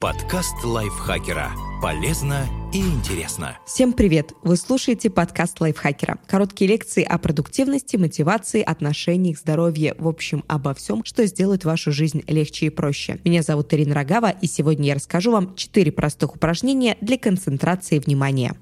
Подкаст лайфхакера. Полезно и интересно. Всем привет! Вы слушаете подкаст лайфхакера. Короткие лекции о продуктивности, мотивации, отношениях, здоровье, в общем, обо всем, что сделает вашу жизнь легче и проще. Меня зовут Ирина Рогава, и сегодня я расскажу вам 4 простых упражнения для концентрации внимания.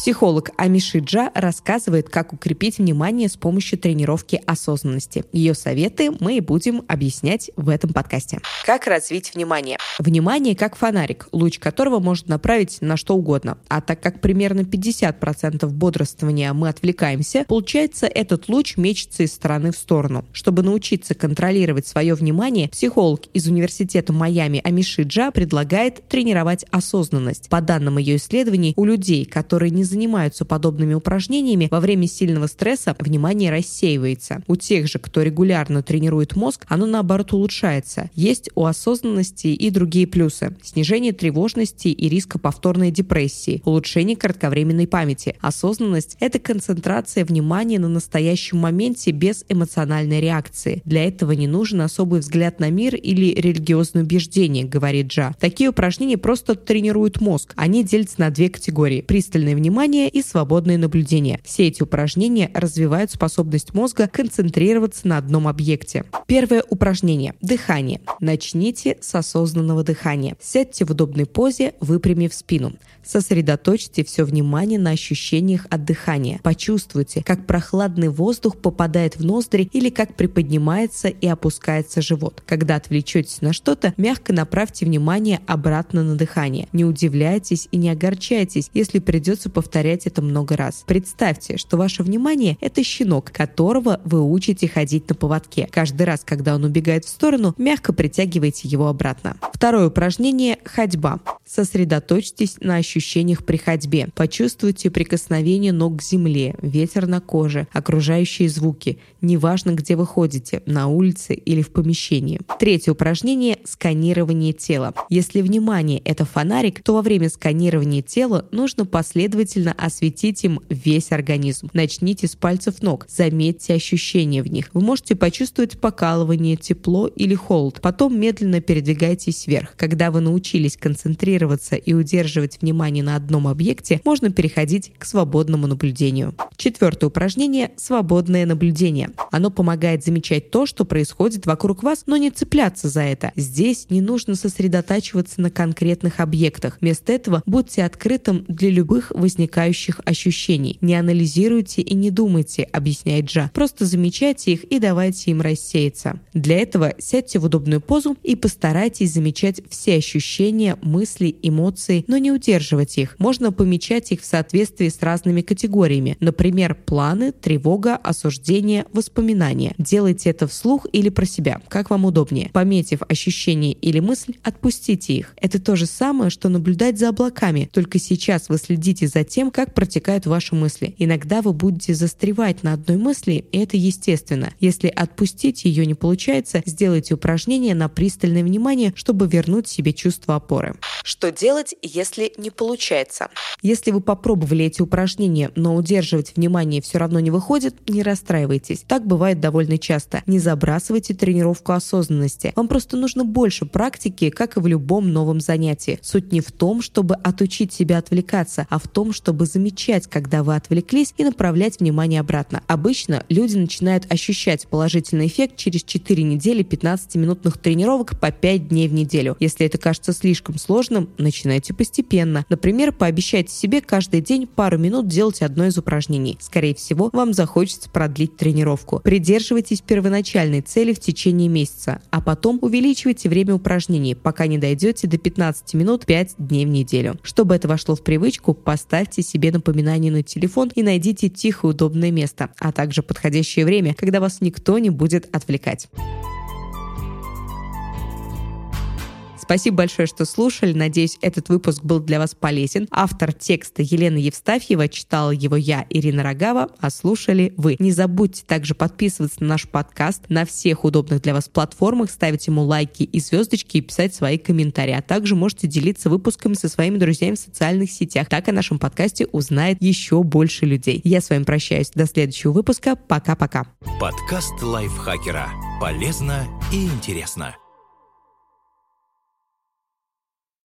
Психолог Амишиджа рассказывает, как укрепить внимание с помощью тренировки осознанности. Ее советы мы и будем объяснять в этом подкасте. Как развить внимание? Внимание как фонарик, луч которого можно направить на что угодно. А так как примерно 50% бодрствования мы отвлекаемся, получается этот луч мечется из стороны в сторону. Чтобы научиться контролировать свое внимание, психолог из университета Майами Амишиджа предлагает тренировать осознанность. По данным ее исследований, у людей, которые не занимаются подобными упражнениями, во время сильного стресса внимание рассеивается. У тех же, кто регулярно тренирует мозг, оно наоборот улучшается. Есть у осознанности и другие плюсы. Снижение тревожности и риска повторной депрессии, улучшение кратковременной памяти. Осознанность – это концентрация внимания на настоящем моменте без эмоциональной реакции. Для этого не нужен особый взгляд на мир или религиозное убеждение, говорит Джа. Такие упражнения просто тренируют мозг. Они делятся на две категории – пристальное внимание внимание и свободное наблюдение. Все эти упражнения развивают способность мозга концентрироваться на одном объекте. Первое упражнение – дыхание. Начните с осознанного дыхания. Сядьте в удобной позе, выпрямив спину. Сосредоточьте все внимание на ощущениях от дыхания. Почувствуйте, как прохладный воздух попадает в ноздри или как приподнимается и опускается живот. Когда отвлечетесь на что-то, мягко направьте внимание обратно на дыхание. Не удивляйтесь и не огорчайтесь, если придется повторять это много раз. Представьте, что ваше внимание – это щенок, которого вы учите ходить на поводке. Каждый раз, когда он убегает в сторону, мягко притягивайте его обратно. Второе упражнение – ходьба. Сосредоточьтесь на ощущениях при ходьбе. Почувствуйте прикосновение ног к земле, ветер на коже, окружающие звуки. Неважно, где вы ходите, на улице или в помещении. Третье упражнение – сканирование тела. Если внимание – это фонарик, то во время сканирования тела нужно последовательно осветить им весь организм. Начните с пальцев ног, заметьте ощущения в них. Вы можете почувствовать покалывание, тепло или холод. Потом медленно передвигайтесь вверх. Когда вы научились концентрироваться и удерживать внимание на одном объекте, можно переходить к свободному наблюдению. Четвертое упражнение – свободное наблюдение. Оно помогает замечать то, что происходит вокруг вас, но не цепляться за это. Здесь не нужно сосредотачиваться на конкретных объектах. Вместо этого будьте открытым для любых возникающих ощущений. Не анализируйте и не думайте, объясняет Джа. Просто замечайте их и давайте им рассеяться. Для этого сядьте в удобную позу и постарайтесь замечать все ощущения, мысли эмоции, но не удерживать их. Можно помечать их в соответствии с разными категориями. Например, планы, тревога, осуждение, воспоминания. Делайте это вслух или про себя, как вам удобнее. Пометив ощущение или мысль, отпустите их. Это то же самое, что наблюдать за облаками, только сейчас вы следите за тем, как протекают ваши мысли. Иногда вы будете застревать на одной мысли, и это естественно. Если отпустить ее не получается, сделайте упражнение на пристальное внимание, чтобы вернуть себе чувство опоры. Что делать, если не получается? Если вы попробовали эти упражнения, но удерживать внимание все равно не выходит, не расстраивайтесь. Так бывает довольно часто. Не забрасывайте тренировку осознанности. Вам просто нужно больше практики, как и в любом новом занятии. Суть не в том, чтобы отучить себя отвлекаться, а в том, чтобы замечать, когда вы отвлеклись и направлять внимание обратно. Обычно люди начинают ощущать положительный эффект через 4 недели 15-минутных тренировок по 5 дней в неделю. Если это кажется слишком сложным, начинайте постепенно. Например, пообещайте себе каждый день пару минут делать одно из упражнений. Скорее всего, вам захочется продлить тренировку. Придерживайтесь первоначальной цели в течение месяца, а потом увеличивайте время упражнений, пока не дойдете до 15 минут 5 дней в неделю. Чтобы это вошло в привычку, поставьте себе напоминание на телефон и найдите тихое удобное место, а также подходящее время, когда вас никто не будет отвлекать. Спасибо большое, что слушали. Надеюсь, этот выпуск был для вас полезен. Автор текста Елена Евстафьева, читала его я, Ирина Рогава, а слушали вы. Не забудьте также подписываться на наш подкаст на всех удобных для вас платформах, ставить ему лайки и звездочки и писать свои комментарии. А также можете делиться выпусками со своими друзьями в социальных сетях. Так о нашем подкасте узнает еще больше людей. Я с вами прощаюсь. До следующего выпуска. Пока-пока. Подкаст лайфхакера. Полезно и интересно.